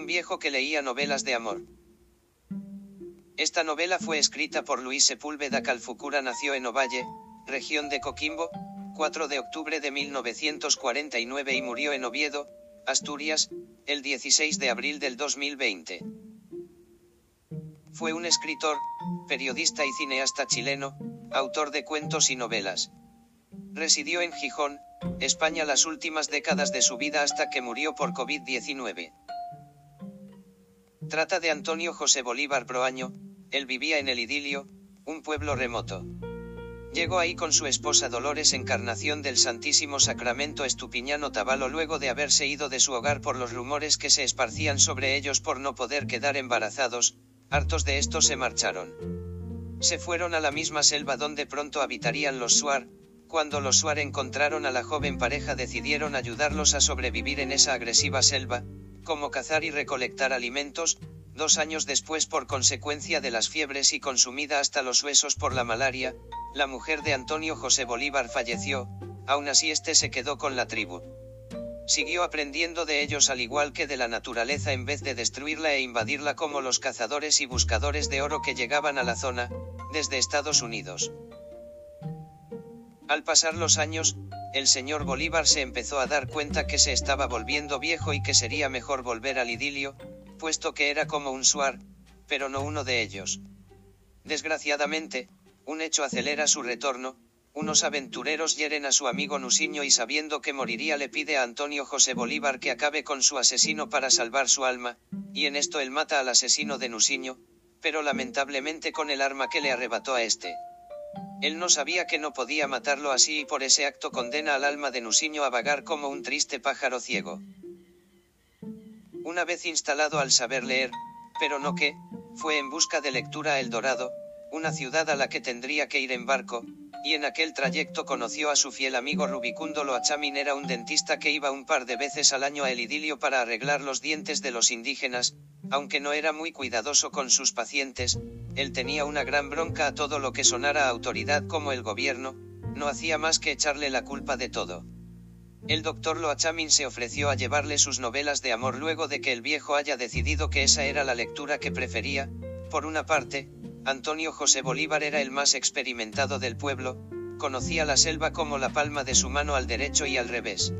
Un viejo que leía novelas de amor. Esta novela fue escrita por Luis Sepúlveda Calfucura nació en Ovalle, región de Coquimbo, 4 de octubre de 1949 y murió en Oviedo, Asturias, el 16 de abril del 2020. Fue un escritor, periodista y cineasta chileno, autor de cuentos y novelas. Residió en Gijón, España las últimas décadas de su vida hasta que murió por COVID-19. Trata de Antonio José Bolívar Proaño, él vivía en el Idilio, un pueblo remoto. Llegó ahí con su esposa Dolores Encarnación del Santísimo Sacramento Estupiñano Tabalo luego de haberse ido de su hogar por los rumores que se esparcían sobre ellos por no poder quedar embarazados, hartos de esto se marcharon. Se fueron a la misma selva donde pronto habitarían los Suar, cuando los Suar encontraron a la joven pareja decidieron ayudarlos a sobrevivir en esa agresiva selva, como cazar y recolectar alimentos, dos años después por consecuencia de las fiebres y consumida hasta los huesos por la malaria, la mujer de Antonio José Bolívar falleció, aún así este se quedó con la tribu. Siguió aprendiendo de ellos al igual que de la naturaleza en vez de destruirla e invadirla como los cazadores y buscadores de oro que llegaban a la zona, desde Estados Unidos. Al pasar los años, el señor Bolívar se empezó a dar cuenta que se estaba volviendo viejo y que sería mejor volver al idilio, puesto que era como un suar, pero no uno de ellos. Desgraciadamente, un hecho acelera su retorno, unos aventureros hieren a su amigo Nusiño y sabiendo que moriría le pide a Antonio José Bolívar que acabe con su asesino para salvar su alma, y en esto él mata al asesino de Nusiño, pero lamentablemente con el arma que le arrebató a este. Él no sabía que no podía matarlo así y por ese acto condena al alma de Nusiño a vagar como un triste pájaro ciego. Una vez instalado al saber leer, pero no que, fue en busca de lectura a El Dorado, una ciudad a la que tendría que ir en barco, y en aquel trayecto conoció a su fiel amigo Rubicundo Loachamin era un dentista que iba un par de veces al año a El Idilio para arreglar los dientes de los indígenas, aunque no era muy cuidadoso con sus pacientes, él tenía una gran bronca a todo lo que sonara autoridad como el gobierno, no hacía más que echarle la culpa de todo. El doctor Loachamin se ofreció a llevarle sus novelas de amor luego de que el viejo haya decidido que esa era la lectura que prefería, por una parte, Antonio José Bolívar era el más experimentado del pueblo, conocía la selva como la palma de su mano al derecho y al revés.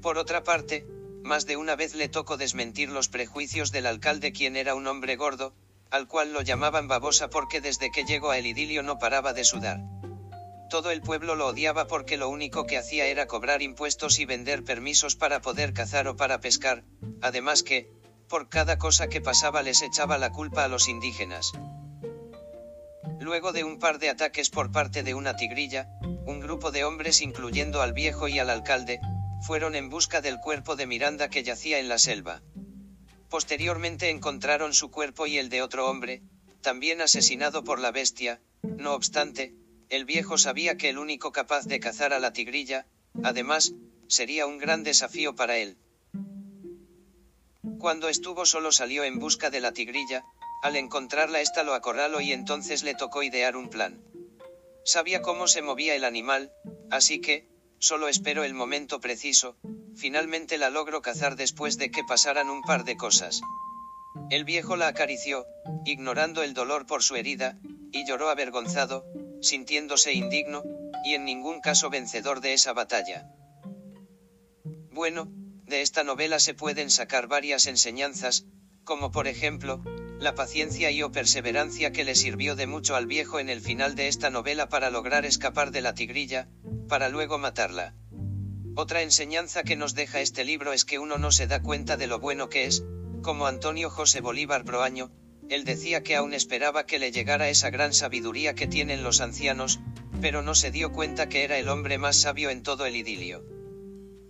Por otra parte, más de una vez le tocó desmentir los prejuicios del alcalde quien era un hombre gordo, al cual lo llamaban babosa porque desde que llegó a el idilio no paraba de sudar. Todo el pueblo lo odiaba porque lo único que hacía era cobrar impuestos y vender permisos para poder cazar o para pescar, además que, por cada cosa que pasaba les echaba la culpa a los indígenas. Luego de un par de ataques por parte de una tigrilla, un grupo de hombres incluyendo al viejo y al alcalde, fueron en busca del cuerpo de Miranda que yacía en la selva. Posteriormente encontraron su cuerpo y el de otro hombre, también asesinado por la bestia, no obstante, el viejo sabía que el único capaz de cazar a la tigrilla, además, sería un gran desafío para él. Cuando estuvo solo salió en busca de la tigrilla, al encontrarla ésta lo acorraló y entonces le tocó idear un plan. Sabía cómo se movía el animal, así que, Solo espero el momento preciso, finalmente la logro cazar después de que pasaran un par de cosas. El viejo la acarició, ignorando el dolor por su herida, y lloró avergonzado, sintiéndose indigno, y en ningún caso vencedor de esa batalla. Bueno, de esta novela se pueden sacar varias enseñanzas, como por ejemplo, la paciencia y o perseverancia que le sirvió de mucho al viejo en el final de esta novela para lograr escapar de la tigrilla, para luego matarla. Otra enseñanza que nos deja este libro es que uno no se da cuenta de lo bueno que es, como Antonio José Bolívar Broaño, él decía que aún esperaba que le llegara esa gran sabiduría que tienen los ancianos, pero no se dio cuenta que era el hombre más sabio en todo el idilio.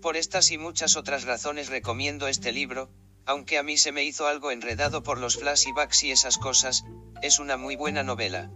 Por estas y muchas otras razones recomiendo este libro, aunque a mí se me hizo algo enredado por los flashbacks y esas cosas, es una muy buena novela.